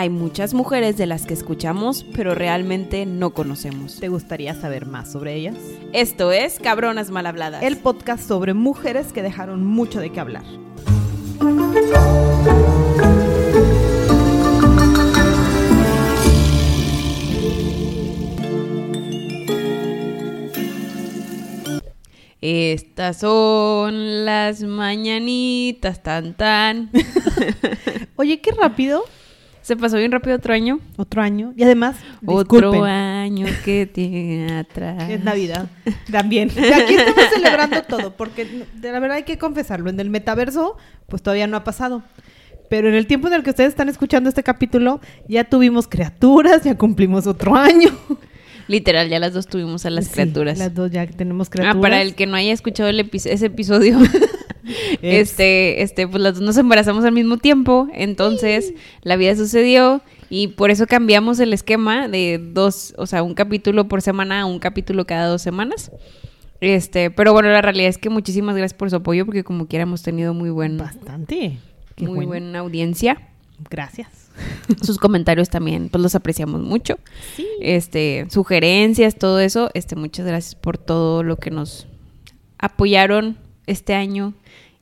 Hay muchas mujeres de las que escuchamos, pero realmente no conocemos. ¿Te gustaría saber más sobre ellas? Esto es Cabronas Mal Habladas. El podcast sobre mujeres que dejaron mucho de qué hablar. Estas son las mañanitas tan tan. Oye, qué rápido. Se pasó bien rápido otro año. Otro año. Y además, Otro año que tiene atrás. es Navidad. También. Aquí estamos celebrando todo, porque de la verdad hay que confesarlo. En el metaverso, pues todavía no ha pasado. Pero en el tiempo en el que ustedes están escuchando este capítulo, ya tuvimos criaturas, ya cumplimos otro año. Literal, ya las dos tuvimos a las Sí, criaturas. Las dos ya tenemos criaturas. Ah, para el que no haya escuchado el epi- ese episodio, este, este, pues las dos nos embarazamos al mismo tiempo, entonces la vida sucedió y por eso cambiamos el esquema de dos, o sea, un capítulo por semana a un capítulo cada dos semanas. Este, pero bueno, la realidad es que muchísimas gracias por su apoyo porque como quiera hemos tenido muy buen, Bastante. Qué muy bueno. buena audiencia. Gracias. Sus comentarios también, pues los apreciamos mucho. Sí. Este, sugerencias, todo eso. Este, muchas gracias por todo lo que nos apoyaron este año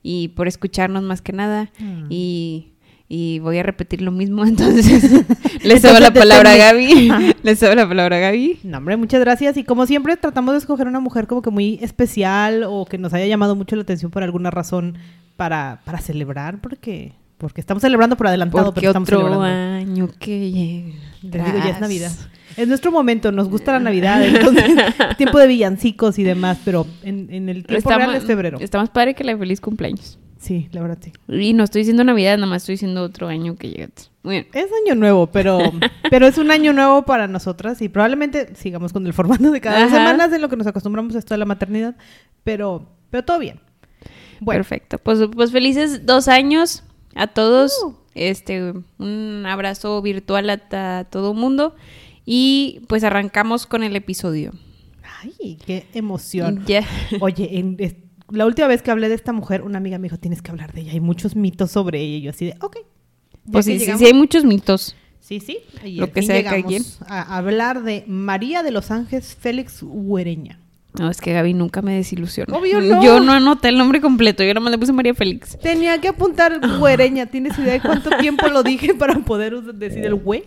y por escucharnos más que nada. Mm. Y, y voy a repetir lo mismo, entonces le cedo la palabra a. Gaby. le cedo la palabra a Gaby. No, hombre, muchas gracias. Y como siempre, tratamos de escoger una mujer como que muy especial o que nos haya llamado mucho la atención por alguna razón para, para celebrar, porque, porque estamos celebrando por adelantado, Porque pero estamos otro celebrando. año que llega. Te digo, ya es Navidad. Es nuestro momento, nos gusta la Navidad, entonces tiempo de villancicos y demás, pero en, en el tiempo Está real es febrero. Está más padre que la de feliz cumpleaños. Sí, la verdad sí. Y no estoy diciendo Navidad, nada más estoy diciendo otro año que llega. Bien. Es año nuevo, pero, pero es un año nuevo para nosotras y probablemente sigamos con el formato de cada Ajá. semanas en lo que nos acostumbramos a esto de la maternidad, pero, pero todo bien. Bueno, Perfecto. Pues, pues felices dos años a todos. Uh. Este, un abrazo virtual a, a todo mundo. Y pues arrancamos con el episodio. ay, qué emoción. Ya. Oye, en- es- la última vez que hablé de esta mujer, una amiga me dijo, tienes que hablar de ella, hay muchos mitos sobre ella, y yo así de, ok. Pues que sí, sí, sí, hay muchos mitos. Sí, sí. Y Lo que sea cada llegamos a hablar de María de los Ángeles Félix Huereña. No, es que Gaby nunca me desilusionó. Obvio no. Yo no anoté el nombre completo. Yo nada más le puse María Félix. Tenía que apuntar Huereña. ¿Tienes idea de cuánto tiempo lo dije para poder decir el hue?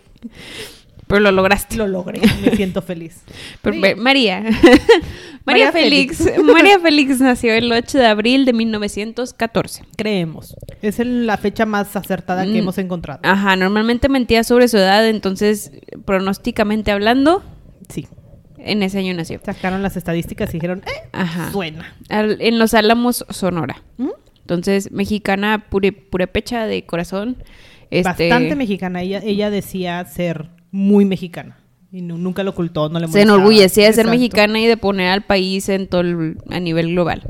Pero lo lograste. Lo logré. Me siento feliz. Pero, Sí. ve, María. María María Félix. Félix. María Félix nació el 8 de abril de 1914. Creemos. Es la fecha más acertada que Mm. hemos encontrado. Ajá, normalmente mentía sobre su edad, entonces, pronósticamente hablando, Sí. en ese año nació. Sacaron las estadísticas y dijeron, eh, Ajá. suena. Al- en Los Álamos, Sonora. ¿Mm? Entonces, mexicana pure, purepecha de corazón. Este, Bastante mexicana. Ella, ella decía ser muy mexicana. Y nu- nunca lo ocultó, no le Se molestaba. enorgullecía de ser Exacto. mexicana y de poner al país en todo el- a nivel global.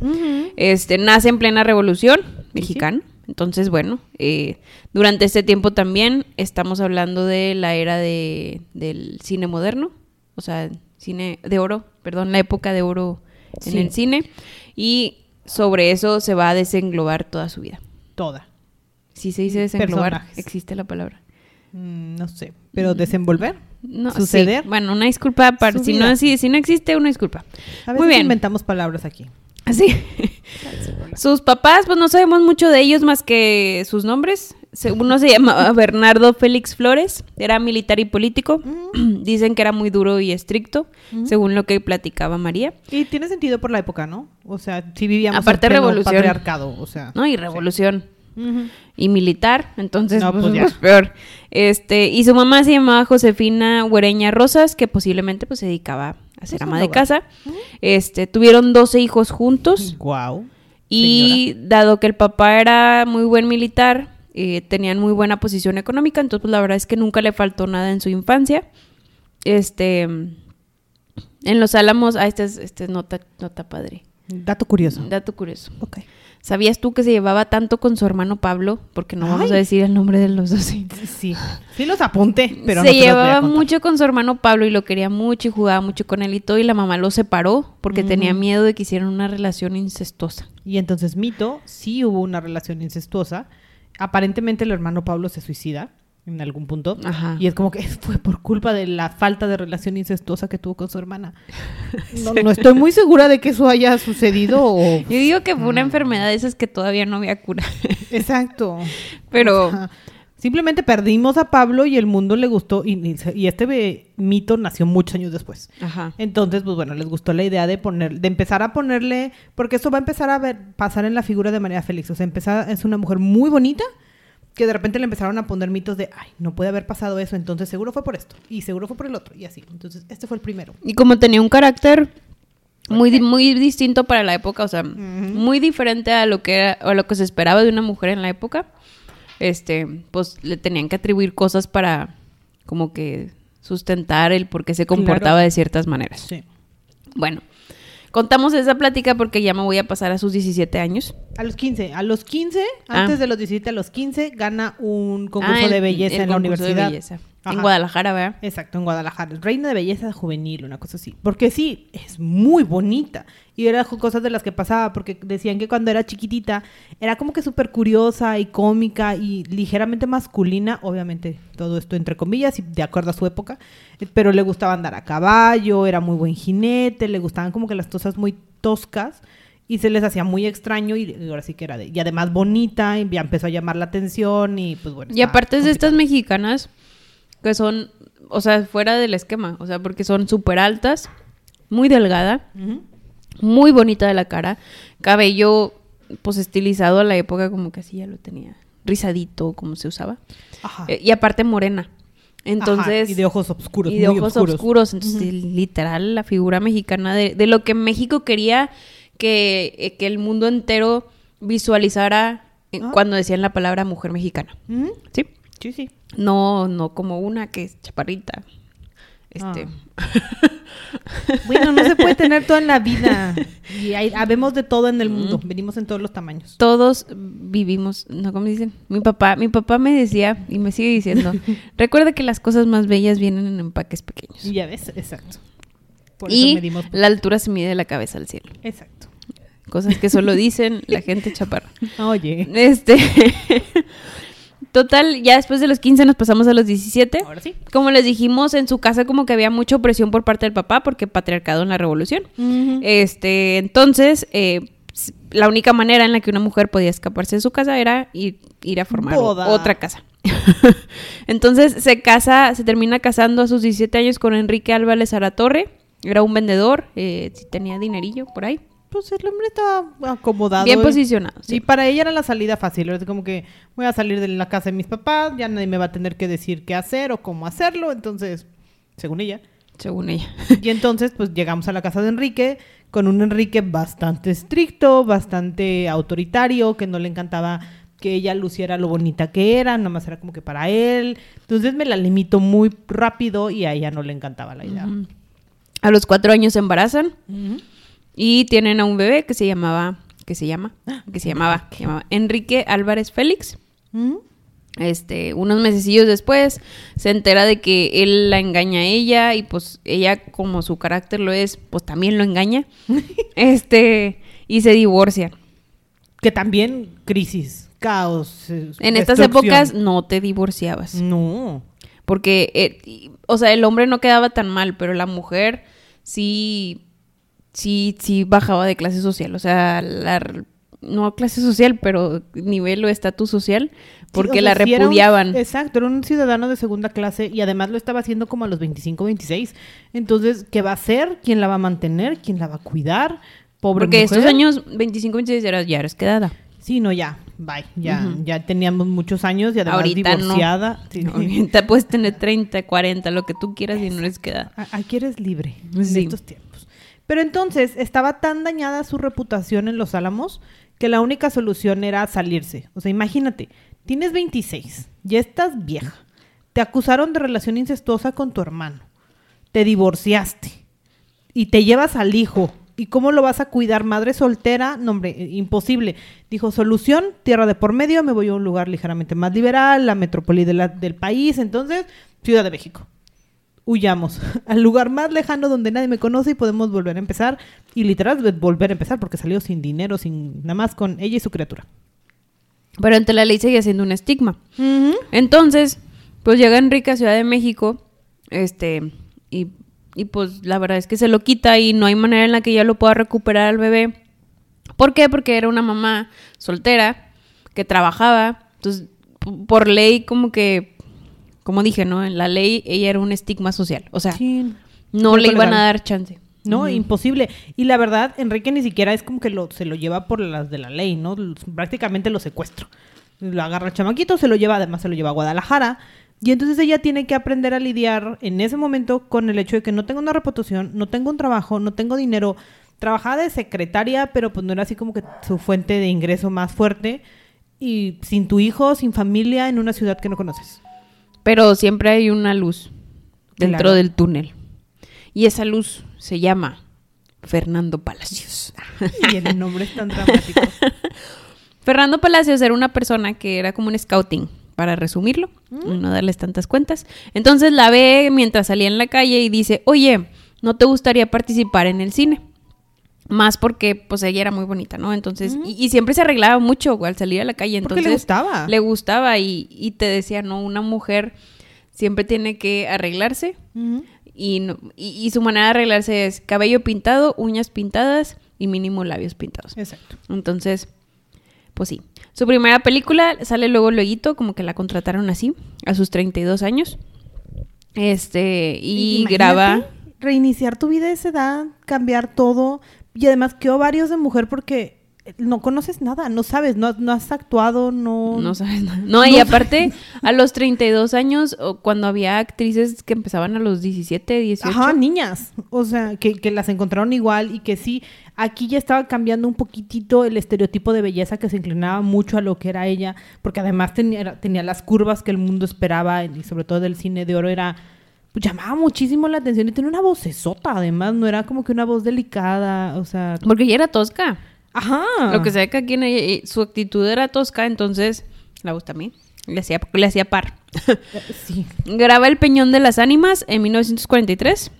Este, nace en plena revolución mexicana. Entonces, bueno, eh, durante este tiempo también estamos hablando de la era de, del cine moderno, o sea, cine de oro, perdón, la época de oro en el cine. Y sobre eso se va a desenglobar toda su vida. Toda. Si se dice desenglobar, Personajes. existe la palabra. Mm, no sé. Pero desenvolver. No, Suceder. sí. Bueno, una disculpa para si no, si, si no existe, una disculpa. A veces Muy bien. inventamos palabras aquí. Así. Sus papás, pues no sabemos mucho de ellos más que sus nombres. Uno se llamaba Bernardo Félix Flores, era militar y político. Dicen que era muy duro y estricto, según lo que platicaba María. Y tiene sentido por la época, ¿no? O sea, si vivíamos Aparte, en pleno revolución. patriarcado, o sea. ¿No? Y revolución. Y militar, entonces No, pues, pues ya. pues, peor. Este, y su mamá se llamaba Josefina Huereña Rosas, que posiblemente pues se dedicaba a ser Pues, ama un de casa. Este, tuvieron 12 hijos juntos. Guau. Y dado que el papá era muy buen militar, eh, tenían muy buena posición económica, entonces pues, la verdad es que nunca le faltó nada en su infancia. Este, en los Álamos, ah, este es, este es nota, nota padre, Dato curioso. dato curioso. Ok. ¿Sabías tú que se llevaba tanto con su hermano Pablo? Porque no vamos a decir el nombre de los dos. Sí. Sí los apunté, pero se no llevaba mucho con su hermano Pablo y lo quería mucho y jugaba mucho con él y todo. Y la mamá lo separó porque tenía miedo de que hicieran una relación incestuosa. Y entonces Mito sí hubo una relación incestuosa. Aparentemente el hermano Pablo se suicida. En algún punto. Ajá. Y es como que fue por culpa de la falta de relación incestuosa que tuvo con su hermana. No, no estoy muy segura de que eso haya sucedido o... Yo digo que fue una enfermedad de esas que todavía no había cura. Exacto. Pero. Simplemente perdimos a Pablo y el mundo le gustó y, y este mito nació muchos años después. Ajá. Entonces, pues bueno, les gustó la idea de poner, de empezar a ponerle, porque eso va a empezar a ver, pasar en la figura de María Félix. O sea, empezar, es una mujer muy bonita que de repente le empezaron a poner mitos de, ay, no puede haber pasado eso, entonces seguro fue por esto, y seguro fue por el otro, y así. Entonces, este fue el primero. Y como tenía un carácter muy, muy distinto para la época, o sea, muy diferente a lo que era, o a lo que se esperaba de una mujer en la época, este, pues le tenían que atribuir cosas para como que sustentar el por qué se comportaba Claro. de ciertas maneras. Sí. Bueno, contamos esa plática porque ya me voy a pasar a sus 17 años. A los 15, a los 15, Ah. antes de los 17, a los 15, gana un concurso Ah, el- de belleza el en la concurso de universidad. belleza. Ajá. En Guadalajara, ¿verdad? Exacto, en Guadalajara. Reina de belleza juvenil, una cosa así. Porque sí, es muy bonita. Y era cosas de las que pasaba, porque decían que cuando era chiquitita era como que súper curiosa y cómica y ligeramente masculina, obviamente todo esto entre comillas y de acuerdo a su época, eh, pero le gustaba andar a caballo, era muy buen jinete, le gustaban como que las cosas muy toscas y se les hacía muy extraño y, y ahora sí que era de, y además bonita y ya empezó a llamar la atención y pues bueno. Y aparte de estas mexicanas que son, o sea, fuera del esquema, o sea, porque son súper altas, muy delgada, muy bonita de la cara, cabello pues estilizado a la época como que así ya lo tenía, rizadito como se usaba, Ajá. Eh, y aparte morena. Entonces, Ajá, y de ojos oscuros. y de ojos oscuros. oscuros. Entonces, literal, la figura mexicana de, de lo que México quería que, eh, que el mundo entero visualizara eh, Ah. cuando decían la palabra mujer mexicana. ¿Sí? Sí, sí. No, no como una que es chaparrita. Este. Bueno, no se puede tener todo en la vida. Y hay, habemos de todo en el mundo. Venimos en todos los tamaños. Todos vivimos, ¿no? ¿Cómo dicen? Mi papá, mi papá me decía y me sigue diciendo, recuerda que las cosas más bellas vienen en empaques pequeños. Y ya ves, exacto. Por eso Y medimos. la altura se mide de la cabeza al cielo. Exacto. Cosas que solo dicen la gente chaparra. Oye. Este. Total, ya después de los 15 nos pasamos a los 17. Ahora sí. Como les dijimos, en su casa como que había mucha opresión por parte del papá porque patriarcado en la revolución. Este, entonces, eh, la única manera en la que una mujer podía escaparse de su casa era ir, ir a formar Boda. otra casa. entonces se casa, se termina casando a sus 17 años con Enrique Álvarez Aratorre. Era un vendedor, eh, sí tenía dinerillo por ahí. Pues el hombre estaba acomodado. Bien y- posicionado. sí. Y para ella era la salida fácil. Es como que voy a salir de la casa de mis papás, ya nadie me va a tener que decir qué hacer o cómo hacerlo. Entonces, según ella. Según ella. Y entonces, pues llegamos a la casa de Enrique con un Enrique bastante estricto, bastante autoritario, que no le encantaba que ella luciera lo bonita que era, nada más era como que para él. Entonces me la limitó muy rápido y a ella no le encantaba la idea. A los cuatro años se embarazan y tienen a un bebé que se llamaba, que se llama, que se llamaba, que se llamaba Enrique Álvarez Félix. Ujú. Este, unos mesecillos después se entera de que él la engaña a ella y pues ella como su carácter lo es, pues también lo engaña. este, y se divorcian. Que también crisis, caos. eh, En estas épocas no te divorciabas. No. Porque, eh, o sea, el hombre no quedaba tan mal, pero la mujer sí, sí, sí bajaba de clase social. O sea, la, no clase social, pero nivel o estatus social, porque Sí, o sea, la era un- repudiaban. exacto, era un ciudadano de segunda clase y además lo estaba haciendo como a los 25, 26. Entonces, ¿qué va a hacer? ¿Quién la va a mantener? ¿Quién la va a cuidar? Pobre porque mujer. estos años, 25, 26, eras, ya eres quedada. Sí, no, ya, bye. Ya, ya teníamos muchos años y además Ahorita no. divorciada. Sí. Ahorita puedes tener 30, 40, lo que tú quieras y no eres quedada. A- Aquí eres libre en Sí. estos tiempos. Pero entonces estaba tan dañada su reputación en Los Álamos que la única solución era salirse. O sea, imagínate, tienes 26, ya estás vieja, te acusaron de relación incestuosa con tu hermano, te divorciaste y te llevas al hijo. ¿Y cómo lo vas a cuidar? Madre soltera, no eh, imposible. Dijo, solución, tierra de por medio, me voy a un lugar ligeramente más liberal, la metrópoli del país, entonces, Ciudad de México huyamos al lugar más lejano donde nadie me conoce y podemos volver a empezar. Y literal, volver a empezar porque salió sin dinero, sin nada más con ella y su criatura. Pero ante la ley seguía siendo un estigma. Entonces, Pues llega Enrique a Ciudad de México, este, y, y pues la verdad es que se lo quita y no hay manera en la que ella lo pueda recuperar al bebé. ¿Por qué? Porque era una mamá soltera que trabajaba, entonces por ley como que, como dije, ¿no? En la ley ella era un estigma social, o sea, Sí. no le iban legal. a dar chance. No, imposible. Y la verdad, Enrique ni siquiera es como que lo, se lo lleva por las de la ley, ¿no? Prácticamente lo secuestro. Lo agarra el chamaquito, se lo lleva, además se lo lleva a Guadalajara. Y entonces ella tiene que aprender a lidiar en ese momento con el hecho de que no tengo una reputación, no tengo un trabajo, no tengo dinero. Trabajaba de secretaria, pero pues no era así como que su fuente de ingreso más fuerte. Y sin tu hijo, sin familia, en una ciudad que no conoces. Pero siempre hay una luz dentro Claro. del túnel. Y esa luz se llama Fernando Palacios. Y el nombre es tan dramático. Fernando Palacios era una persona que era como un scouting, para resumirlo, Mm. no darles tantas cuentas. Entonces la ve mientras salía en la calle y dice, oye, ¿no te gustaría participar en el cine? Más porque pues ella era muy bonita, ¿no? Entonces, y, y siempre se arreglaba mucho al salir a la calle. Porque Entonces, le gustaba. Le gustaba y, y te decía, no, una mujer siempre tiene que arreglarse y, no- y, y su manera de arreglarse es cabello pintado, uñas pintadas y mínimo labios pintados. Exacto. Entonces, pues sí. Su primera película sale luego luego, como que la contrataron así, a sus 32 años. Este, y Imagínate graba... Reiniciar tu vida a esa edad, cambiar todo. Y además, qué ovarios de mujer porque no conoces nada, no sabes, no, no has actuado, no... No sabes nada. No, y aparte, a los 32 años, cuando había actrices que empezaban a los 17, 18. Ajá, niñas. O sea, que, que las encontraron igual y que sí, aquí ya estaba cambiando un poquitito el estereotipo de belleza que se inclinaba mucho a lo que era ella, porque además tenía, tenía las curvas que el mundo esperaba y sobre todo del cine de oro era... Llamaba muchísimo la atención y tenía una vocesota, además, no era como que una voz delicada, o sea... Porque ella era tosca. Ajá. Lo que ve que aquí en ella- su actitud era tosca, entonces la gusta a mí. Le hacía, le hacía par. Sí. Graba El Peñón de las Ánimas en 1943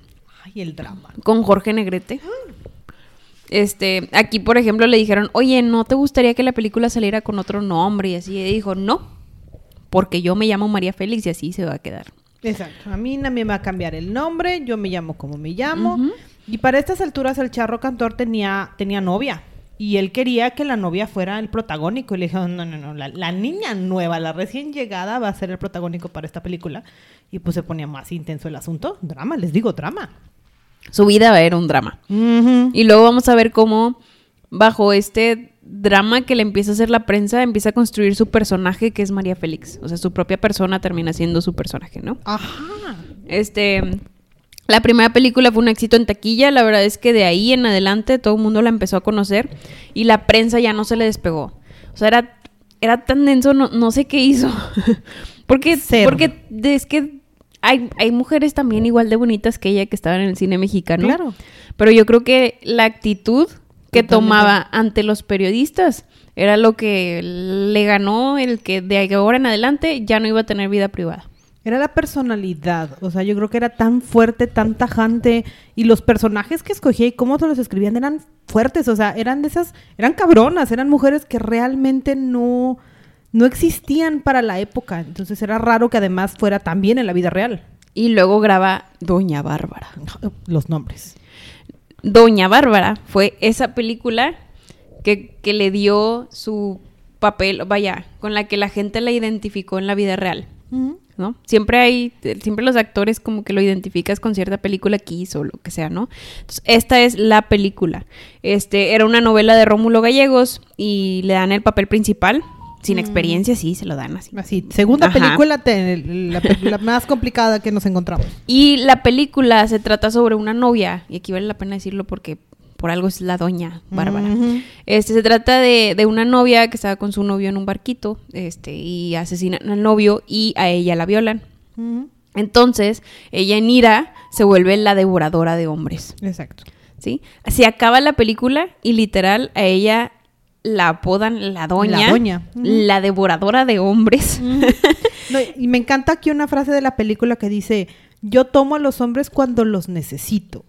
Ay, el drama. con Jorge Negrete. Este, aquí por ejemplo le dijeron, oye, ¿no te gustaría que la película saliera con otro nombre? Y así y dijo, no, porque yo me llamo María Félix y así se va a quedar. Exacto. A mí nadie me va a cambiar el nombre, yo me llamo como me llamo. Y para estas alturas el charro cantor tenía, tenía novia. Y él quería que la novia fuera el protagónico. Y le dijeron, no, no, no, la, la niña nueva, la recién llegada, va a ser el protagónico para esta película. Y pues se ponía más intenso el asunto. Drama, les digo, drama. Su vida era un drama. Y luego vamos a ver cómo, bajo este drama que le empieza a hacer la prensa, empieza a construir su personaje, que es María Félix. O sea, su propia persona termina siendo su personaje, ¿no? Ajá. Este. La primera película fue un éxito en taquilla. La verdad es que de ahí en adelante todo el mundo la empezó a conocer. Y la prensa ya no se le despegó. O sea, era, era tan denso, no, no sé qué hizo. porque, Cero. porque es que hay, hay mujeres también igual de bonitas que ella que estaban en el cine mexicano. Claro. Pero yo creo que la actitud que Totalmente. tomaba ante los periodistas era lo que le ganó el que de ahora en adelante ya no iba a tener vida privada. Era la personalidad, o sea, yo creo que era tan fuerte, tan tajante, y los personajes que escogía y cómo se los escribían eran fuertes, o sea, eran de esas, eran cabronas, eran mujeres que realmente no, no existían para la época, entonces era raro que además fuera también en la vida real. Y luego graba Doña Bárbara. Los nombres. Doña Bárbara fue esa película que, que le dio su papel, vaya, con la que la gente la identificó en la vida real. ¿no? Siempre hay, siempre los actores como que lo identificas con cierta película que hizo o lo que sea, ¿no? Entonces, esta es la película. Este, era una novela de Rómulo Gallegos y le dan el papel principal. Sin experiencia, sí, se lo dan así. Así, segunda Ajá. película, te- la, más complicada que nos encontramos. Y la película se trata sobre una novia, y aquí vale la pena decirlo porque por algo es la doña Bárbara. Este se trata de, de una novia que estaba con su novio en un barquito, este, y asesinan al novio y a ella la violan. Entonces, ella en ira se vuelve la devoradora de hombres, Exacto. ¿sí? Se acaba la película y literal a ella la apodan la doña, La doña. La devoradora de hombres. No, y me encanta aquí una frase de la película que dice, yo tomo a los hombres cuando los necesito.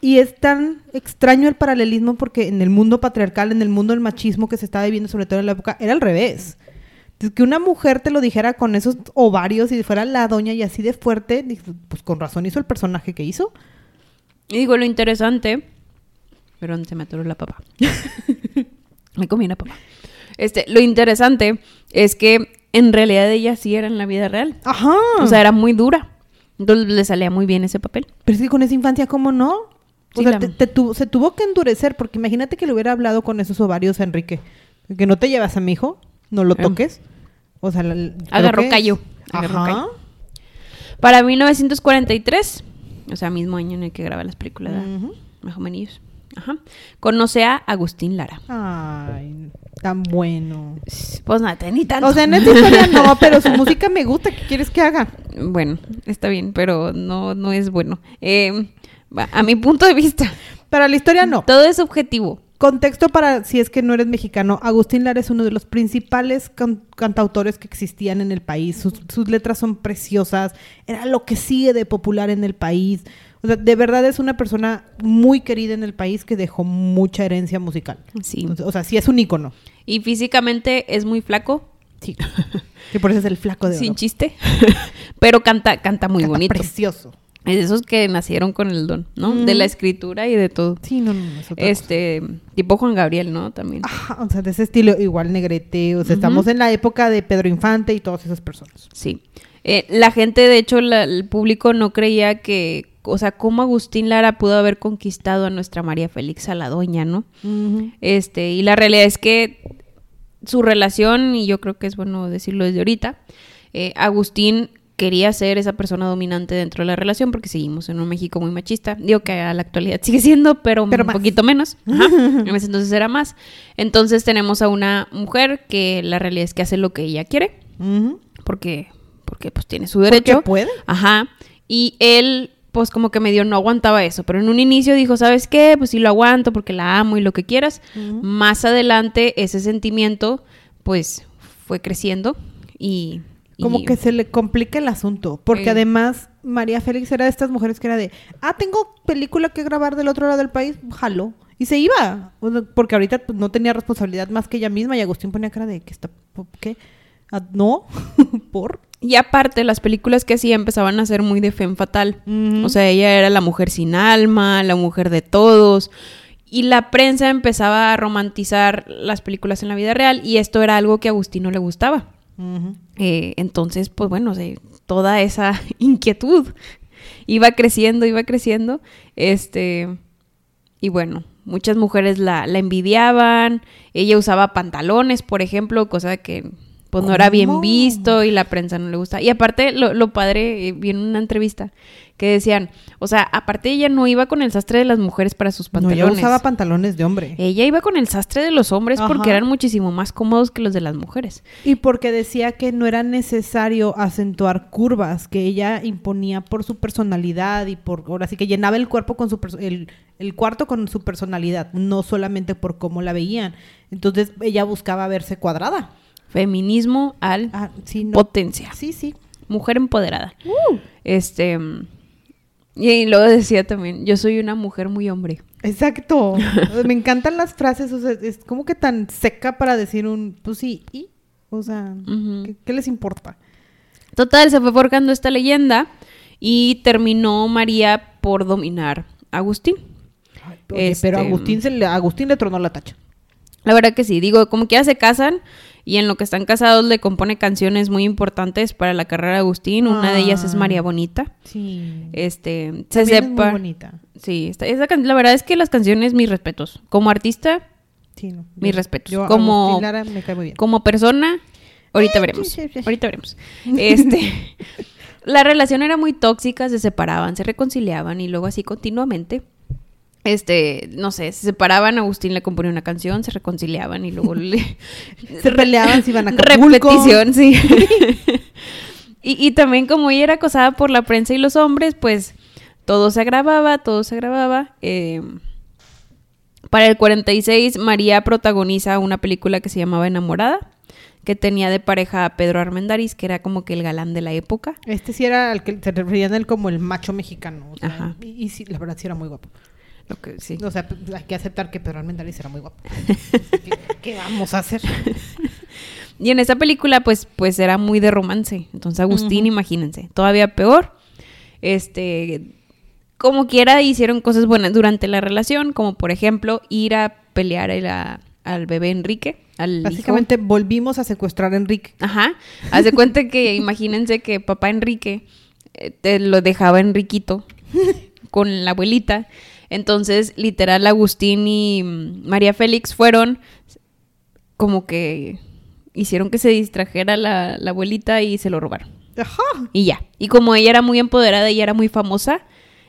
Y es tan extraño el paralelismo porque en el mundo patriarcal, en el mundo del machismo que se estaba viviendo, sobre todo en la época, era al revés. Que una mujer te lo dijera con esos ovarios y fuera la doña y así de fuerte, pues con razón hizo el personaje que hizo. Y digo, lo interesante. Perdón, se me atoró la papa. me comí una papa. Este, lo interesante es que en realidad ella sí era en la vida real. Ajá. O sea, era muy dura. Entonces le salía muy bien ese papel. Pero es que con esa infancia, ¿cómo no? O Sí, sea, la- te- te tu- se tuvo que endurecer, porque imagínate que le hubiera hablado con esos ovarios a Enrique. Que no te llevas a mi hijo, no lo Ah. toques. O sea, la- Agarró callo, agarró Ajá. callo. Para 1943, o sea, mismo año en el que graba las películas, ¿verdad? Ujú. más o menos. Ajá. Conoce a Agustín Lara. Ay, tan bueno. Pues nada, ni tanto. O sea, en esta historia no, pero su música me gusta. ¿Qué quieres que haga? Bueno, está bien, pero no, no es bueno. Eh, va, a mi punto de vista, Para la historia no. todo es subjetivo. Contexto para si es que no eres mexicano. Agustín Lara es uno de los principales can- cantautores que existían en el país. Sus, sus letras son preciosas. Era lo que sigue de popular en el país. O sea, de verdad es una persona muy querida en el país que dejó mucha herencia musical. Sí. O sea, sí es un ícono. Y físicamente es muy flaco, Sí. que por eso es el flaco de sin oro. chiste, pero canta, canta muy Canta bonito. Precioso. Es de esos que nacieron con el don, ¿no? Mm. De la escritura y de todo. Sí, no, no, no, es otra Este, tipo Juan Gabriel, ¿no? También. Ajá, o sea, de ese estilo, igual Negrete, o sea, estamos en la época de Pedro Infante y todas esas personas. Sí. Eh, la gente, de hecho, la- el público no creía que, o sea, cómo Agustín Lara pudo haber conquistado a nuestra María Félix a la doña, ¿no? Este, y la realidad es que su relación, y yo creo que es bueno decirlo desde ahorita, eh, Agustín quería ser esa persona dominante dentro de la relación porque seguimos en un México muy machista. Digo que a la actualidad sigue siendo, pero, Pero un más. poquito menos. Ajá. En ese entonces era más. Entonces tenemos a una mujer que la realidad es que hace lo que ella quiere porque porque pues tiene su derecho. Porque puede. Ajá. Y él pues como que medio no aguantaba eso, pero en un inicio dijo, ¿sabes qué? Pues sí lo aguanto porque la amo y lo que quieras. Más adelante ese sentimiento pues fue creciendo y... y- Como que se le complica el asunto, porque Eh. además María Félix era de estas mujeres que era de, ah, tengo película que grabar del otro lado del país, jalo. Y se iba, porque ahorita pues, no tenía responsabilidad más que ella misma y Agustín ponía cara de, ¿qué está? ¿Qué? Ah, ¿No? ¿Por? Y aparte, las películas que hacía empezaban a ser muy de femme fatal. O sea, ella era la mujer sin alma, la mujer de todos. Y la prensa empezaba a romantizar las películas en la vida real y esto era algo que a Agustín no le gustaba. Eh, entonces, pues bueno, se- toda esa inquietud iba creciendo, iba creciendo. Este, y bueno, muchas mujeres la, la envidiaban. Ella usaba pantalones, por ejemplo, cosa que pues no era bien visto y la prensa no le gusta. Y aparte, lo, lo padre, eh, vi en una entrevista que decían, o sea, aparte ella no iba con el sastre de las mujeres para sus No, pantalones. ella usaba pantalones de hombre. ella iba con el sastre de los hombres porque eran muchísimo más cómodos que los de las mujeres. Y porque decía que no era necesario acentuar curvas, que ella imponía por su personalidad y por, ahora sí que llenaba el cuerpo con su, el, el cuarto con su personalidad, no solamente por cómo la veían. Entonces ella buscaba verse cuadrada. Feminismo al Ah, sí, no. potencia. Sí, sí. Mujer empoderada. Este. Y luego decía también, yo soy una mujer muy hombre. Exacto. Me encantan las frases, o sea, es como que tan seca para decir un, pues sí, y, o sea. ¿qué, qué les importa? Total, se fue forjando esta leyenda y terminó María por dominar a Agustín. Oye, pero Este- Agustín, se le, Agustín le tronó la tacha. La verdad que sí, digo, como que ya se casan y en lo que están casados le compone canciones muy importantes para la carrera de Agustín. Una de ellas es Ah. María Bonita. Sí. Este, se También es muy sepa. bonita. Sí, esta- la verdad es que las canciones, mis respetos. Como artista, Sí, no. Mis Yo- respetos. Yo, Como- Lara me cae muy bien. como persona, ahorita veremos. sí, sí. Ahorita veremos. Este, la relación era muy tóxica, se separaban, se reconciliaban y luego así continuamente. Este, no sé, se separaban, Agustín le componía una canción, se reconciliaban y luego le, Se peleaban, se iban a Acapulco. repetición, sí. y, y también como ella era acosada por la prensa y los hombres, pues todo se agravaba, todo se agravaba. Eh, para el 46, María protagoniza una película que se llamaba Enamorada, que tenía de pareja a Pedro Armendáriz, que era como que el galán de la época. Este sí era al que se referían a él como el macho mexicano. o sea, Ajá. Y, y sí, la verdad sí era muy guapo. Lo que, sí. O sea, hay que aceptar que Pedro Armendáriz era muy guapo. ¿Qué, qué vamos a hacer? Y en esta película, pues, pues era muy de romance. Entonces, Agustín, imagínense, todavía peor. Este, como quiera, hicieron cosas buenas durante la relación, como por ejemplo, ir a pelear el- a- al bebé Enrique, al hijo. Básicamente volvimos a secuestrar a Enrique. Ajá. Haz de cuenta que, imagínense que papá Enrique eh, te lo dejaba Enriquito con la abuelita. Entonces, literal, Agustín y María Félix fueron como que hicieron que se distrajera la, la abuelita y se lo robaron. Ajá. Y ya. Y como ella era muy empoderada y era muy famosa,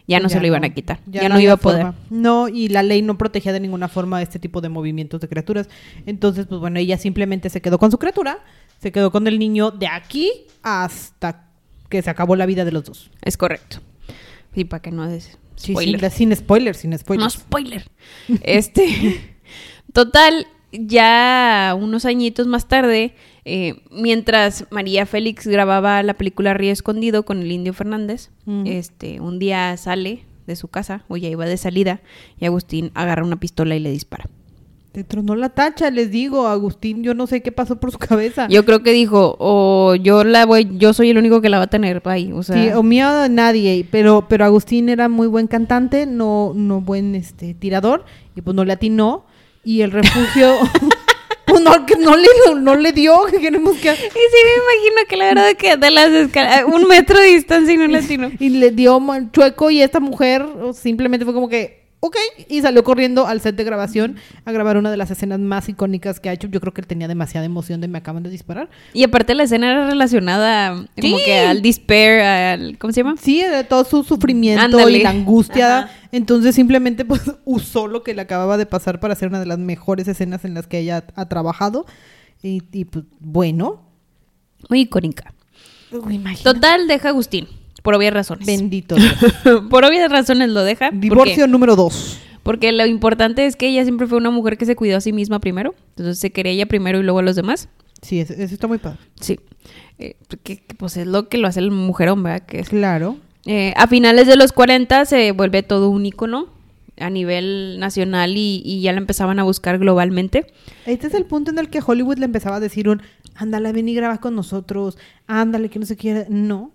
ya no se lo iban a quitar. Ya, no, iba a poder. forma. No, y la ley no protegía de ninguna forma este tipo de movimientos de criaturas. Entonces, pues bueno, ella simplemente se quedó con su criatura, se quedó con el niño de aquí hasta que se acabó la vida de los dos. Es correcto. Sí, para que no des Sí, spoiler. sin, spoiler, sin spoiler. No spoiler. Este, total, ya unos añitos más tarde, eh, mientras María Félix grababa la película Río Escondido con el Indio Fernández, Ujú. este, un día sale de su casa, o ya iba de salida, y Agustín agarra una pistola y le dispara. Te tronó la tacha, les digo, Agustín, yo no sé qué pasó por su cabeza. Yo creo que dijo, o yo la voy, yo soy el único que la va a tener, bye. O sea, Sí, o mío nadie, pero, pero Agustín era muy buen cantante, no, no buen este tirador, y pues no le atinó, y el refugio, pues no, que no le, no le dio, que queremos que... Y sí me imagino que la verdad que de las escaleras, un metro de distancia y no latino. Y le dio chueco y esta mujer simplemente fue como que, ok, y salió corriendo al set de grabación a grabar una de las escenas más icónicas que ha hecho. Yo creo que él tenía demasiada emoción de me acaban de disparar. Y aparte la escena era relacionada como que al despair, al ¿cómo se llama? Sí, de todo su sufrimiento Ándale. y la angustia. Ajá. Entonces simplemente pues usó lo que le acababa de pasar para hacer una de las mejores escenas en las que ella ha trabajado. Y, y, pues bueno. Muy icónica. Uy. Total, deja Agustín, por obvias razones. Bendito. Dios. por obvias razones lo deja. Divorcio número dos. Porque lo importante es que ella siempre fue una mujer que se cuidó a sí misma primero. Entonces se quería ella primero y luego a los demás. Sí, eso, está muy padre. Sí. Eh, que, que, pues es lo que lo hace el mujerón, ¿verdad? Que es Claro. Eh, a finales de los 40 se vuelve todo un ícono a nivel nacional y, y ya la empezaban a buscar globalmente. Este es el punto en el que Hollywood le empezaba a decir un, ándale, ven y graba con nosotros, ándale, que no se quiere. No.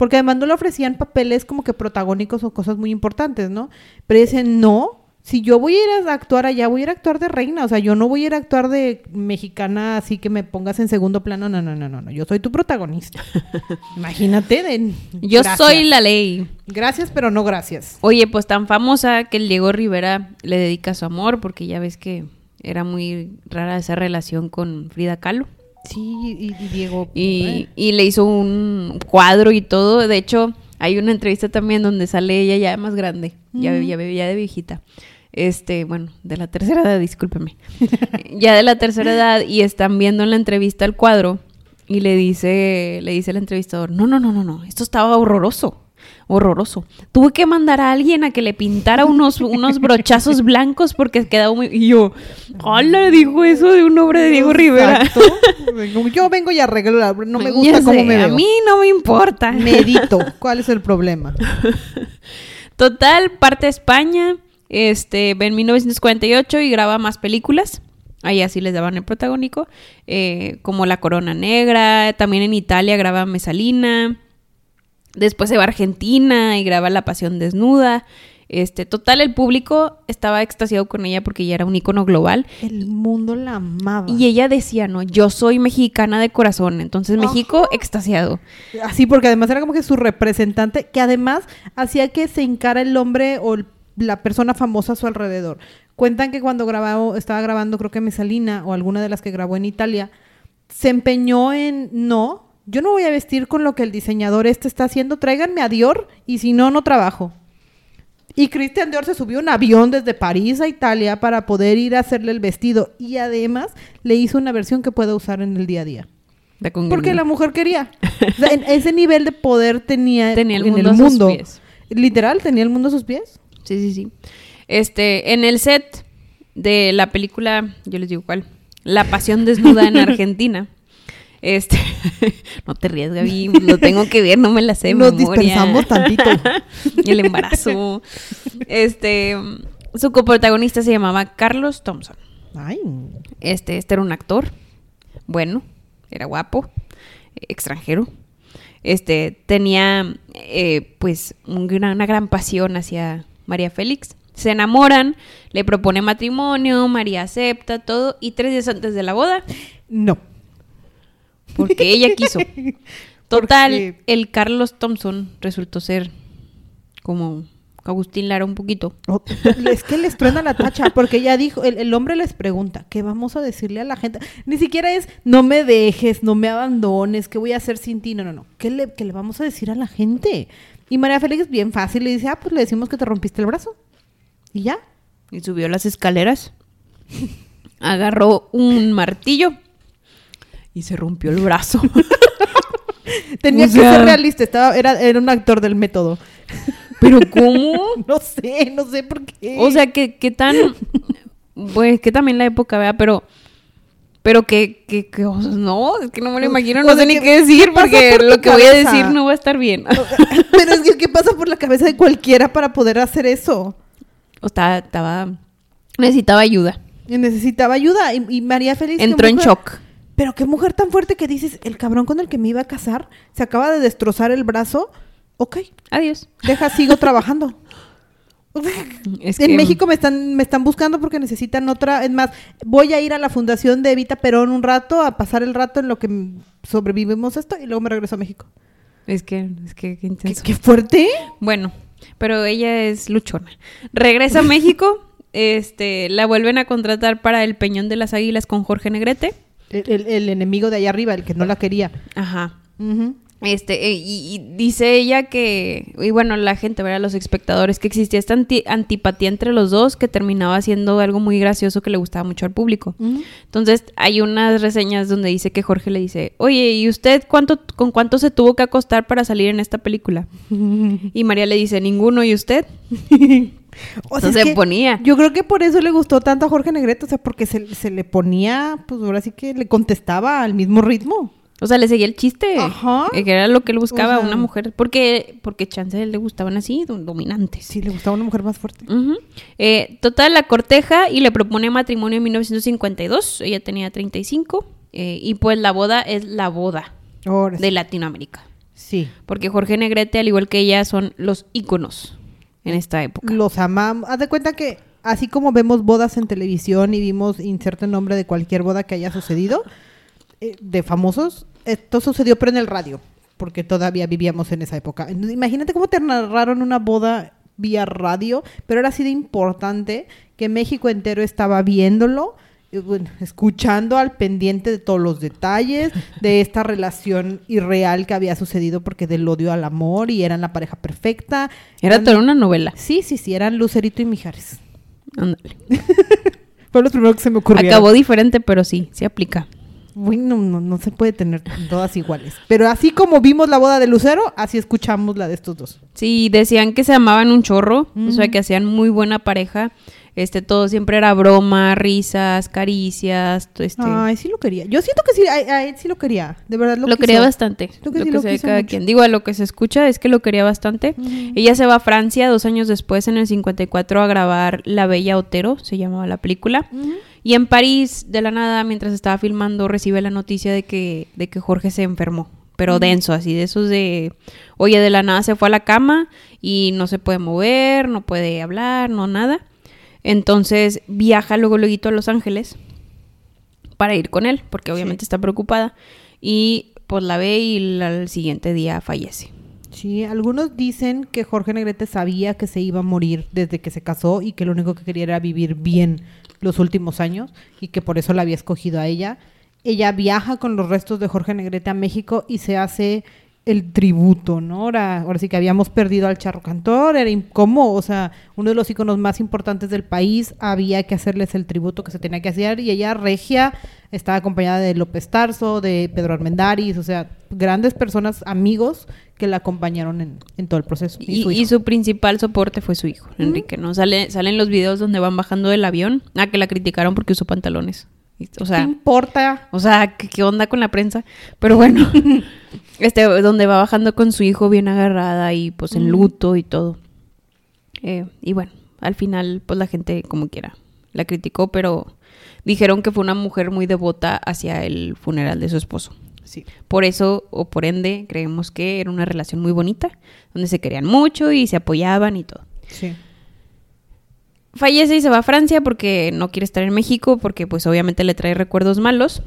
Porque además no le ofrecían papeles como que protagónicos o cosas muy importantes, ¿no? Pero dicen, no, si yo voy a ir a actuar allá, voy a ir a actuar de reina. O sea, yo no voy a ir a actuar de mexicana así que me pongas en segundo plano. No, no, no, no, no. Yo soy tu protagonista. Imagínate. De, Yo Gracias. soy la ley. Gracias, pero no gracias. Oye, pues tan famosa que el Diego Rivera le dedica su amor porque ya ves que era muy rara esa relación con Frida Kahlo. Sí, y, y Diego. Y, eh, y le hizo un cuadro y todo. De hecho, hay una entrevista también donde sale ella ya más grande, ya, ya, ya de viejita. Este, bueno, de la tercera edad, discúlpeme. ya de la tercera edad y están viendo en la entrevista el cuadro y le dice, le dice el entrevistador, no, no, no, no, no, esto estaba horroroso. Horroroso. Tuve que mandar a alguien a que le pintara unos, unos brochazos blancos porque quedaba muy. Y yo, ¡hola! Dijo eso de un obra de Diego Rivera. Yo vengo y arreglo, la- no me gusta cómo me veo. A mí no me importa. Medito. ¿Cuál es el problema? Total, parte España, este, en 1948 y graba más películas. Ahí así les daban el protagónico, eh, como La Corona Negra. También en Italia graba Mesalina. Después se va a Argentina y graba La Pasión Desnuda. Este, total, el público estaba extasiado con ella porque ella era un icono global. El mundo la amaba. Y ella decía, no, yo soy mexicana de corazón. Entonces, México extasiado. Así, porque además era como que su representante, que además hacía que se encara el hombre o la persona famosa a su alrededor. Cuentan que cuando grababa, estaba grabando, creo que Mesalina o alguna de las que grabó en Italia, se empeñó en, no, yo no voy a vestir con lo que el diseñador este está haciendo, tráiganme a Dior y si no, no trabajo. Y Christian Dior se subió a un avión desde París a Italia para poder ir a hacerle el vestido y además le hizo una versión que pueda usar en el día a día. Porque la mujer quería. O sea, en ese nivel de poder tenía, Tenía el en mundo el a sus mundo. pies. Literal, tenía el mundo a sus pies. Sí, sí, sí. Este, en el set de la película, yo les digo cuál, La Pasión Desnuda en Argentina. Este, no te rías, Gaby, lo tengo que ver, no me la sé Nos memoria. dispensamos tantito. el embarazo. Este, su coprotagonista se llamaba Carlos Thompson. Ay. Este, este era un actor, bueno, era guapo, extranjero. Este, tenía eh, pues un gran- una gran pasión hacia María Félix. Se enamoran, le propone matrimonio, María acepta todo y tres días antes de la boda, No. Porque ella quiso. Total, Porque- el Carlos Thompson resultó ser como Agustín Lara un poquito. Oh, es que les truena la tacha, porque ya dijo, el, el hombre les pregunta, ¿qué vamos a decirle a la gente? Ni siquiera es, no me dejes, no me abandones, ¿qué voy a hacer sin ti? No, no, no. ¿Qué le, qué le vamos a decir a la gente? Y María Félix, bien fácil, le dice, ah, pues le decimos que te rompiste el brazo. Y ya. Y subió las escaleras. Agarró un martillo y se rompió el brazo. Tenía O que ser realista, estaba, era, era un actor del método. Pero ¿cómo? No sé, no sé por qué. O sea, que, que tan... Pues que también la época, ¿verdad? Pero... Pero que, que, que, o sea, no, es que no me lo imagino, O no sea, sé ni ¿qué- decir porque por lo que voy a decir no va a estar bien. Pero es que, ¿qué pasa por la cabeza de cualquiera para poder hacer eso? O estaba, estaba, necesitaba ayuda. Necesitaba ayuda. Y, y María Félix... Entró en shock. Pero qué mujer tan fuerte que dices, el cabrón con el que me iba a casar se acaba de destrozar el brazo. Ok, Adiós. deja, sigo trabajando. Es en México me están, me están buscando porque necesitan otra. Es más, voy a ir a la fundación de Evita Perón un rato a pasar el rato en lo que sobrevivimos esto y luego me regreso a México. Es que, es que, qué ¿Qué, intenso. qué fuerte? Bueno, pero ella es luchona. Regresa a México, este, la vuelven a contratar para el Peñón de las Águilas con Jorge Negrete. El, el- el enemigo de allá arriba, el que no la quería. Ajá. Este, eh, y, y dice ella que, y bueno, la gente, ¿verdad? Los espectadores, que existía esta anti- antipatía entre los dos que terminaba siendo algo muy gracioso que le gustaba mucho al público. Entonces, hay unas reseñas donde dice que Jorge le dice, oye, ¿y usted cuánto, con cuánto se tuvo que acostar para salir en esta película? Y María le dice, ninguno, ¿y usted? O es se ponía. Yo creo que por eso le gustó tanto a Jorge Negrete, o sea, porque se, se le ponía, pues ahora sí que le contestaba al mismo ritmo. O sea, le seguía el chiste. Ajá. eh, Que era lo que él buscaba, O sea- una mujer. Porque, porque chance le gustaban así, do- dominantes. Sí, le gustaba una mujer más fuerte. Eh, total, la corteja y le propone matrimonio en 1952. Ella tenía 35. eh, y pues la boda es la boda Ahora sí. de Latinoamérica. Sí. Porque Jorge Negrete, al igual que ella, son los íconos en esta época. Los amamos. Haz de cuenta que así como vemos bodas en televisión y vimos inserte el nombre de cualquier boda que haya sucedido eh, de famosos, esto sucedió pero en el radio, porque todavía vivíamos en esa época. Imagínate cómo te narraron una boda vía radio, pero era así de importante que México entero estaba viéndolo. Bueno, escuchando al pendiente de todos los detalles de esta relación irreal que había sucedido porque del odio al amor y eran la pareja perfecta. Era Eran- toda una novela. Sí, sí, sí, eran Lucerito y Mijares. Ándale. Fue lo primero que se me ocurrió. Acabó diferente, pero sí, sí aplica. Bueno, no, no se puede tener todas iguales. Pero así como vimos la boda de Lucero, así escuchamos la de estos dos. Sí, decían que se amaban un chorro, o sea, que hacían muy buena pareja. Este, todo siempre era broma, risas, caricias, todo este... Ay, sí lo quería. Yo siento que sí, a, a él sí lo quería. De verdad lo, lo, quiso. quería bastante. Que lo sí que lo quiso cada mucho. quien. Digo, a lo que se escucha es que lo quería bastante. Ella se va a Francia dos años después, en el 54, a grabar La Bella Otero, se llamaba la película. Y en París, de la nada, mientras estaba filmando, recibe la noticia de que, de que Jorge se enfermó. Pero denso, así de esos de, oye, de la nada se fue a la cama y no se puede mover, no puede hablar, no nada. Entonces viaja luego, luego a Los Ángeles para ir con él, porque obviamente Sí. está preocupada. Y pues la ve y la- al siguiente día fallece. Sí, algunos dicen que Jorge Negrete sabía que se iba a morir desde que se casó y que lo único que quería era vivir bien los últimos años y que por eso la había escogido a ella. Ella viaja con los restos de Jorge Negrete a México y se hace el tributo, ¿no? Ahora, ahora sí que habíamos perdido al charro cantor, era incómodo, o sea, uno de los iconos más importantes del país, había que hacerles el tributo que se tenía que hacer y ella regia estaba acompañada de López Tarso, de Pedro Armendáriz, o sea, grandes personas, amigos que la acompañaron en, en todo el proceso. Y, su y hijo. su principal soporte fue su hijo, Enrique, ¿no? Sale, salen los videos donde van bajando del avión. Ah, que la criticaron porque usó pantalones. O ¿Qué sea, importa? o sea, ¿qué, qué onda con la prensa? Pero bueno, este, donde va bajando con su hijo bien agarrada y pues en luto y todo. Eh, y bueno, al final, pues la gente como quiera la criticó, pero dijeron que fue una mujer muy devota hacia el funeral de su esposo. Sí. Por eso, o por ende, creemos que era una relación muy bonita, donde se querían mucho y se apoyaban y todo. Sí. Fallece y se va a Francia porque no quiere estar en México, porque pues obviamente le trae recuerdos malos.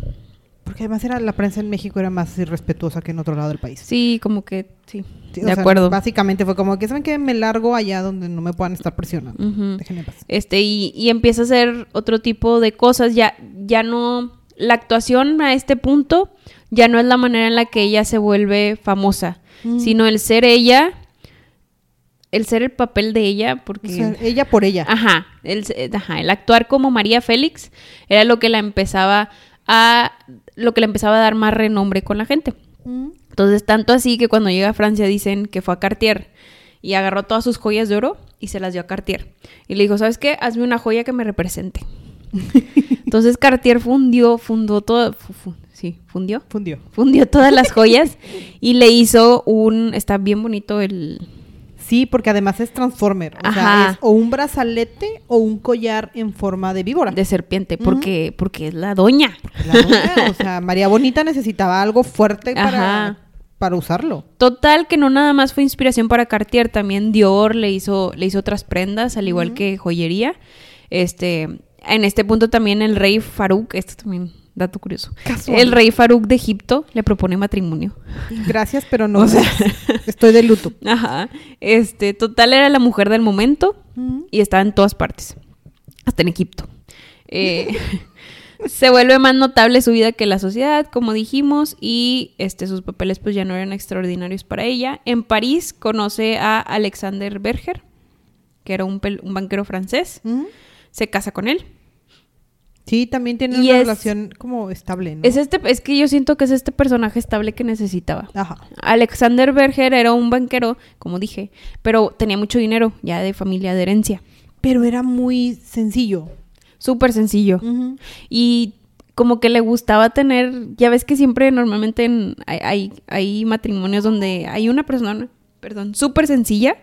Porque además era, la prensa en México era más irrespetuosa que en otro lado del país. Sí, como que sí. De sea, acuerdo. Básicamente fue como que saben que me largo allá donde no me puedan estar presionando. En paz. Este, y, y empieza a hacer otro tipo de cosas. Ya, ya no. La actuación a este punto ya no es la manera en la que ella se vuelve famosa, Mm. sino el ser ella, el ser el papel de ella, porque. O sea, ella por ella. Ajá el, ajá, el actuar como María Félix era lo que la empezaba a. lo que le empezaba a dar más renombre con la gente. Mm. Entonces, tanto así que cuando llega a Francia dicen que fue a Cartier y agarró todas sus joyas de oro y se las dio a Cartier. Y le dijo, ¿sabes qué? Hazme una joya que me represente. Entonces Cartier fundió, fundó todo, sí, fundió, Fundió. fundió todas las joyas y le hizo un, está bien bonito el, Sí, porque además es Transformer. O Ajá. sea, es o un brazalete o un collar en forma de víbora. de serpiente, porque, porque es la doña. La doña, o sea, María Bonita necesitaba algo fuerte para, para usarlo. Total, que no nada más fue inspiración para Cartier, también Dior le hizo, le hizo otras prendas, al igual que joyería. Este, en este punto también el rey Farouk, esto también, dato curioso. Casual. El rey Farouk de Egipto le propone matrimonio. Gracias, pero no. estoy de luto. Ajá. Este, total era la mujer del momento y estaba en todas partes, hasta en Egipto. Eh, se vuelve más notable su vida que la sociedad, como dijimos, y este, sus papeles pues ya no eran extraordinarios para ella. En París conoce a Alexander Berger, que era un, un banquero francés, se casa con él. Sí, también tiene Y una es- relación como estable, ¿no? Es, este, es que yo siento que es este personaje estable que necesitaba. Ajá. Alexander Berger era un banquero, como dije, pero tenía mucho dinero, ya de familia de herencia. Pero era muy sencillo. Súper sencillo. Y como que le gustaba tener, ya ves que siempre normalmente en- hay, hay, hay matrimonios donde hay una persona, perdón, súper sencilla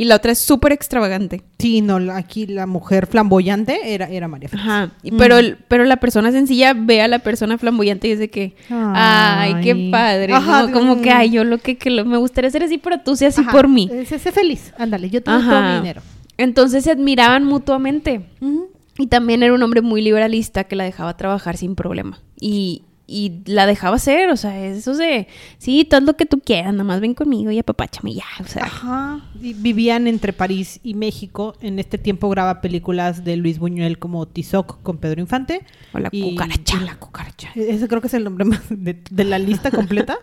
y la otra es súper extravagante. Sí, no, aquí la mujer flamboyante era, era María Félix. Ajá. Y- Mm. pero, pero la persona sencilla ve a la persona flamboyante y de que, ay, qué padre. Ajá, ¿no? Como que, mm. ay, yo lo que, que lo- me gustaría ser así, pero tú seas así Ajá. por mí. Eh, Sé, sé feliz. Ándale, yo tengo todo mi dinero. Entonces se admiraban mutuamente. Y también era un hombre muy liberalista que la dejaba trabajar sin problema. Y, y la dejaba hacer, o sea, eso de, sí, todo lo que tú quieras, nada más ven conmigo y apapáchame ya, o sea. Ajá. Y vivían entre París y México. En este tiempo graba películas de Luis Buñuel como Tizoc con Pedro Infante. O la Y- cucaracha. y la cucaracha. E-, Ese creo que es el nombre más de, de la lista completa.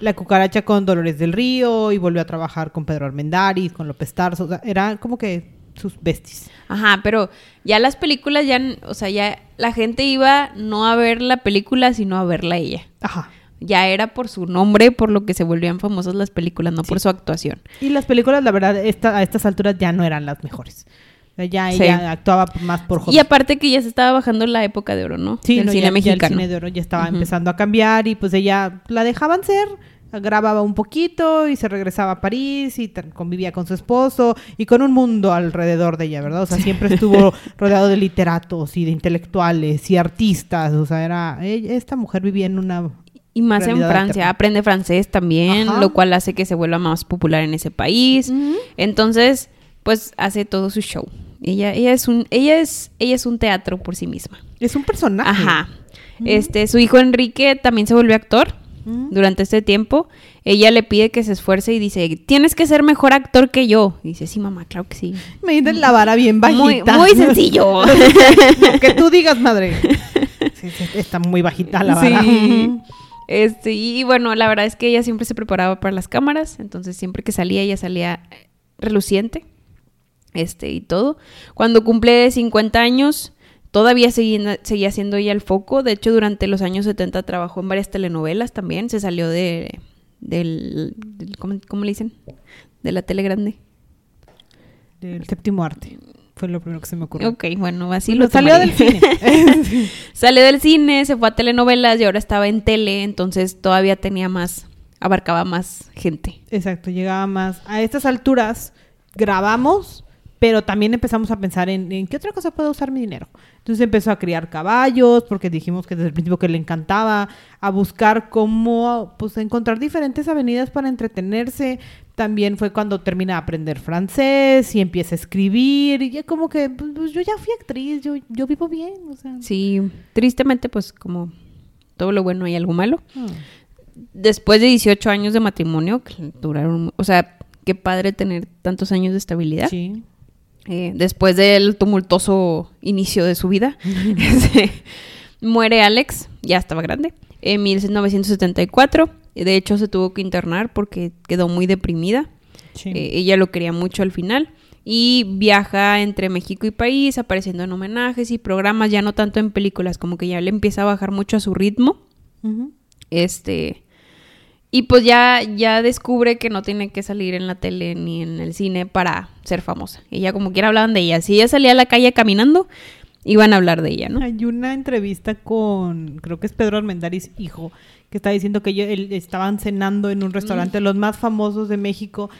la cucaracha con Dolores del Río y volvió a trabajar con Pedro Armendáriz, con López Tarso. O sea, era como que sus besties. Ajá, pero ya las películas ya, o sea, ya la gente iba no a ver la película, sino a verla ella. Ajá. Ya era por su nombre, por lo que se volvían famosas las películas, no por su actuación. Y las películas, la verdad, esta- a estas alturas ya no eran las mejores. Ya Sí. ella actuaba más por hobby. Y aparte que ya se estaba bajando la época de oro, ¿no? Sí, Del no, cine ya- ya mexicano. el cine de oro ya estaba empezando a cambiar y pues ella la dejaban ser, grababa un poquito y se regresaba a París y convivía con su esposo y con un mundo alrededor de ella, ¿verdad? O sea, siempre estuvo rodeado de literatos y de intelectuales y artistas, o sea, era ella- esta mujer vivía en una Y más en Francia, aprende francés también, Ajá. lo cual hace que se vuelva más popular en ese país. Entonces, pues hace todo su show. Ella, ella es un, ella es, ella es un teatro por sí misma. es un personaje. Ajá. Este, su hijo Enrique también se volvió actor Durante este tiempo. Ella le pide que se esfuerce y dice, tienes que ser mejor actor que yo. Y dice, sí, mamá, claro que sí. Me dicen la vara bien bajita. muy sencillo. Lo que tú digas, madre. Sí, sí, está muy bajita la vara. Sí. Este, y bueno, la verdad es que ella siempre se preparaba para las cámaras, entonces siempre que salía, ella salía reluciente. Este, y todo. Cuando cumple 50 años, todavía seguía, seguía siendo ella el foco. De hecho, durante los años 70 trabajó en varias telenovelas también. Se salió de. del. del- ¿cómo, cómo le dicen? De la tele grande. Del séptimo arte. Fue lo primero que se me ocurrió. Ok, bueno, así Bueno, lo salió tomaré. del cine. Salió del cine, se fue a telenovelas y ahora estaba en tele, entonces todavía tenía más, abarcaba más gente. Exacto, llegaba más. A estas alturas grabamos pero también empezamos a pensar en, en qué otra cosa puedo usar mi dinero. Entonces empezó a criar caballos, porque dijimos que desde el principio que le encantaba, a buscar cómo, pues, encontrar diferentes avenidas para entretenerse. También fue cuando termina de aprender francés y empieza a escribir, y ya como que, pues, pues, yo ya fui actriz, yo, yo vivo bien, o sea. Sí, tristemente, pues como todo lo bueno hay algo malo. Ah. Después de 18 años de matrimonio, que duraron, o sea, qué padre tener tantos años de estabilidad. Sí. Eh, después del tumultuoso inicio de su vida, este, muere Alex, ya estaba grande, en 1974. De hecho, se tuvo que internar porque quedó muy deprimida. Sí. Eh, ella lo quería mucho al final. Y viaja entre México y país, apareciendo en homenajes y programas, ya no tanto en películas, como que ya le empieza a bajar mucho a su ritmo. Este. Y pues ya, ya descubre que no tiene que salir en la tele ni en el cine para ser famosa. Ella como quiera hablaban de ella. Si ella salía a la calle caminando, iban a hablar de ella, ¿no? Hay una entrevista con, creo que es Pedro Armendáriz, hijo, que está diciendo que ellos estaban cenando en un restaurante, los más famosos de México,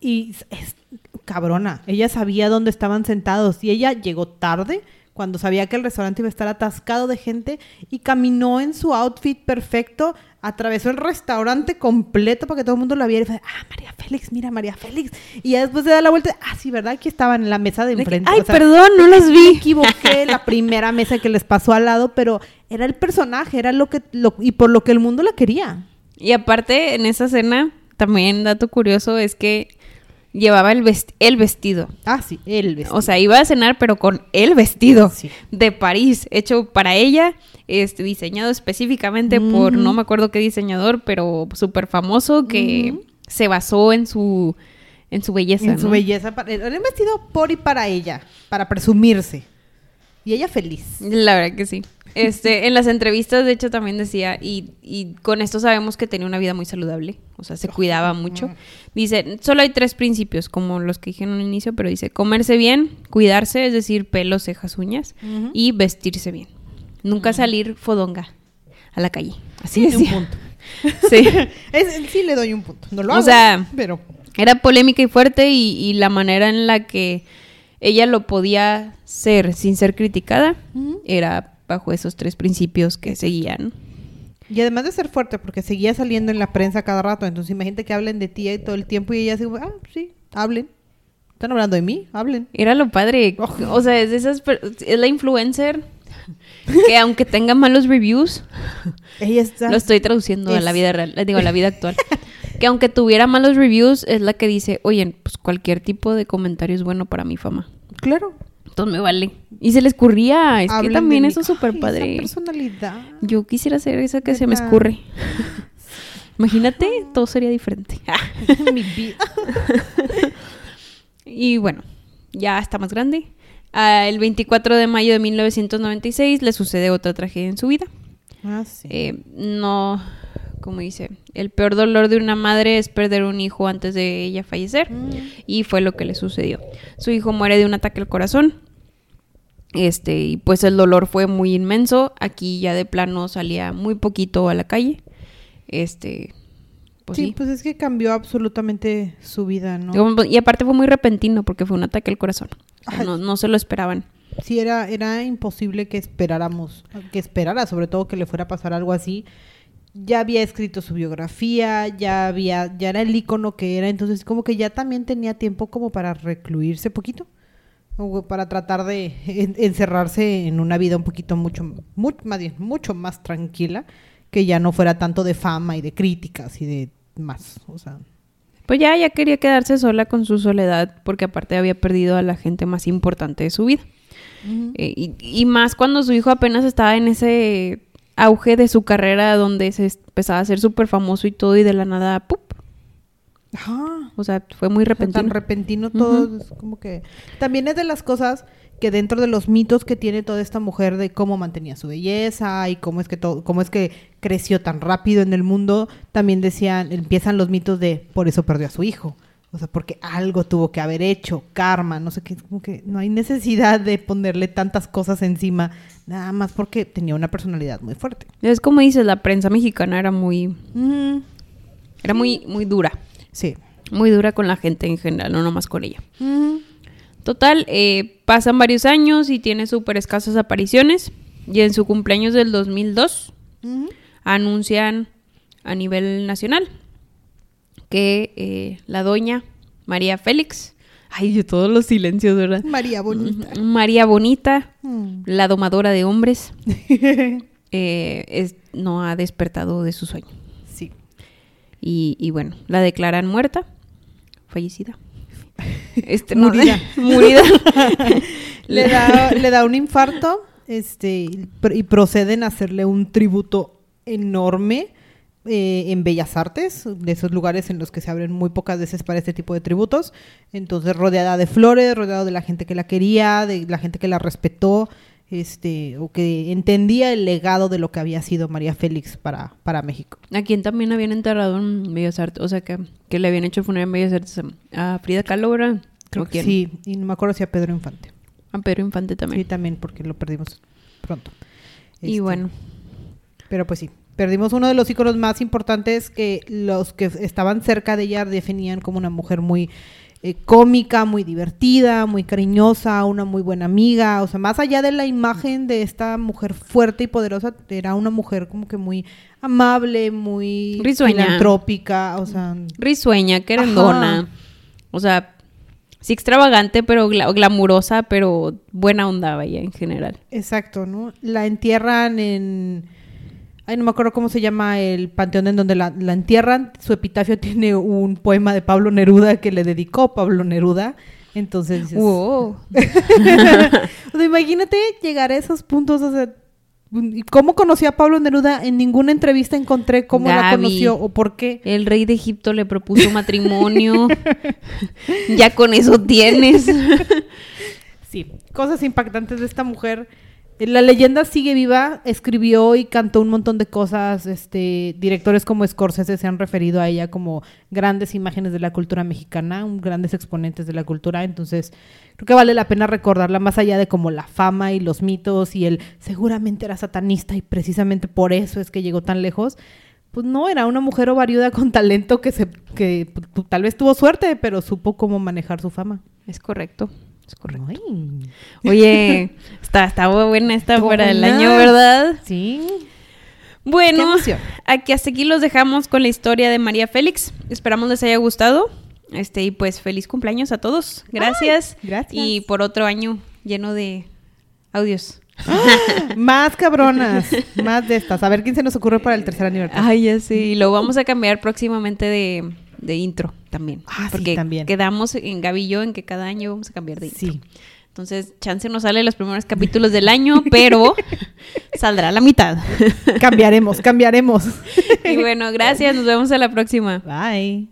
y es cabrona. Ella sabía dónde estaban sentados y ella llegó tarde cuando sabía que el restaurante iba a estar atascado de gente y caminó en su outfit perfecto, atravesó el restaurante completo para que todo el mundo la viera y fue, ah, María Félix, mira María Félix. Y ya después de dar la vuelta, ah, sí, ¿verdad? Aquí estaban en la mesa de enfrente. Ay, O sea, perdón, no las me vi. equivoqué la primera mesa que les pasó al lado, pero era el personaje, era lo que lo, y por lo que el mundo la quería. Y aparte, en esa cena, también dato curioso es que llevaba el, vest- el vestido. Ah, sí, él vestido. O sea, iba a cenar, pero con el vestido Sí. de París, hecho para ella, este, diseñado específicamente por Ujú. no me acuerdo qué diseñador, pero súper famoso que Ujú. se basó en su en su belleza. en su belleza, para- era un vestido por y para ella, para presumirse. Y ella feliz. La verdad que sí. Este, en las entrevistas, de hecho, también decía, y, y con esto sabemos que tenía una vida muy saludable, o sea, se cuidaba mucho. Dice, solo hay tres principios, como los que dije en un inicio, pero dice, comerse bien, cuidarse, es decir, pelo, cejas, uñas, y vestirse bien. Nunca salir fodonga a la calle. Así decía. punto. Sí. Es- sí le doy un punto. No lo O hago, sea, pero Era polémica y fuerte y, y la manera en la que ella lo podía ser sin ser criticada era bajo esos tres principios que seguían. y además de ser fuerte porque seguía saliendo en la prensa cada rato, entonces imagínate que hablen de ti todo el tiempo y ella como, ah, sí, hablen. Están hablando de mí, hablen. Era lo padre. O sea, es de esas per- es la influencer que aunque tenga malos reviews, Ella está lo estoy traduciendo a la vida real, digo, a la vida actual. Que aunque tuviera malos reviews, es la que dice, oye, pues cualquier tipo de comentario es bueno para mi fama. claro. Entonces me vale. Y se le escurría. Es que también eso es súper padre. Esa personalidad. Yo quisiera ser esa que se me escurre. Imagínate, todo sería diferente. Mi vida. y bueno, ya está más grande. Ah, el 24 de mayo de 1996 le sucede otra tragedia en su vida. Ah, sí. Eh, no, como dice, el peor dolor de una madre es perder un hijo antes de ella fallecer. Mm. Y fue lo que le sucedió. Su hijo muere de un ataque al corazón. Este, y pues el dolor fue muy inmenso. Aquí ya de plano salía muy poquito a la calle. Este, pues sí, sí. pues es que cambió absolutamente su vida, ¿no? Digo, Y aparte fue muy repentino porque fue un ataque al corazón. O sea, Ay. No, no se lo esperaban. Sí, era, era imposible que esperáramos, que esperara, sobre todo que le fuera a pasar algo así. Ya había escrito su biografía, ya había, ya era el icono que era, entonces como que ya también tenía tiempo como para recluirse poquito, para tratar de en- encerrarse en una vida un poquito mucho, mu- más bien, mucho más tranquila, que ya no fuera tanto de fama y de críticas y de más, o sea. Pues ya, ya quería quedarse sola con su soledad porque aparte había perdido a la gente más importante de su vida. Eh, y, y más cuando su hijo apenas estaba en ese auge de su carrera donde se empezaba a ser súper famoso y todo y de la nada, ¡pup! Ajá. O sea, fue muy O sea, repentino. Tan repentino todo, es como que... También es de las cosas que dentro de los mitos que tiene toda esta mujer de cómo mantenía su belleza y cómo es que todo, cómo es que creció tan rápido en el mundo, también decían, empiezan los mitos de por eso perdió a su hijo. O sea, porque algo tuvo que haber hecho, karma, no sé qué, como que no hay necesidad de ponerle tantas cosas encima, nada más porque tenía una personalidad muy fuerte. Es como dices, la prensa mexicana era muy, era muy, muy dura. Sí. Muy dura con la gente en general, no nomás con ella. Total, eh, pasan varios años y tiene súper escasas apariciones. Y en su cumpleaños del 2002 Ujú. anuncian a nivel nacional que eh, la doña María Félix, ay, yo todos los silencios, ¿verdad? María Bonita. María Bonita, Mm. la domadora de hombres, eh, es- no ha despertado de su sueño. Y, y bueno, la declaran muerta, fallecida. Este, no, Murida. murida. Le da, le da un infarto este, y proceden a hacerle un tributo enorme eh, en Bellas Artes, de esos lugares en los que se abren muy pocas veces para este tipo de tributos. Entonces, rodeada de flores, rodeada de la gente que la quería, de la gente que la respetó, este, o que entendía el legado de lo que había sido María Félix para, para México. A quien también habían enterrado en Bellas Artes, o sea, que, que le habían hecho el funeral en Bellas Artes a Frida Kahlo, ¿verdad? Creo ¿O que quién? sí, y no me acuerdo si a Pedro Infante. A Pedro Infante también. Sí, también, porque lo perdimos pronto. Y Este, bueno, Pero pues sí, perdimos uno de los íconos más importantes que los que estaban cerca de ella definían como una mujer muy eh, cómica, muy divertida, muy cariñosa, una muy buena amiga. O sea, más allá de la imagen de esta mujer fuerte y poderosa, era una mujer como que muy amable, muy Risueña. filantrópica, o sea, risueña, querendona. Ajá. O sea, sí extravagante, pero gla- glamurosa, pero buena onda, vaya, en general. Exacto, ¿no? La entierran en... Ay, no me acuerdo cómo se llama el panteón en donde la, la entierran. Su epitafio tiene un poema de Pablo Neruda que le dedicó Pablo Neruda. Entonces dices... Wow. O sea, imagínate llegar a esos puntos, o sea... ¿y ¿Cómo conoció a Pablo Neruda? En ninguna entrevista encontré cómo la conoció o por qué. El rey de Egipto le propuso matrimonio. ya con eso tienes. Sí, cosas impactantes de esta mujer. La leyenda sigue viva, escribió y cantó un montón de cosas. Este, directores como Scorsese se han referido a ella como grandes imágenes de la cultura mexicana, grandes exponentes de la cultura. Entonces, creo que vale la pena recordarla más allá de como la fama y los mitos y el seguramente era satanista y precisamente por eso es que llegó tan lejos. Pues no, era una mujer ovariuda con talento que se que pues, tal vez tuvo suerte, pero supo cómo manejar su fama. Es correcto. Es correcto. Ay. Oye, está, está buena esta del buena. año, ¿verdad? Sí. Bueno, aquí hasta aquí los dejamos con la historia de María Félix. Esperamos les haya gustado. Este, y pues feliz cumpleaños a todos. Gracias. Ay, gracias. Y por otro año lleno de audios. Más cabronas, más de estas. A ver quién se nos ocurre para el tercer aniversario. Ay, ya sé. Y lo vamos a cambiar próximamente de, de intro también. Ah, sí, porque también. quedamos en Gaby y yo en que cada año vamos a cambiar de intro. Sí. Entonces, chance nos sale los primeros capítulos del año, pero saldrá a la mitad. Cambiaremos, cambiaremos. y bueno, gracias. Nos vemos a la próxima. Bye.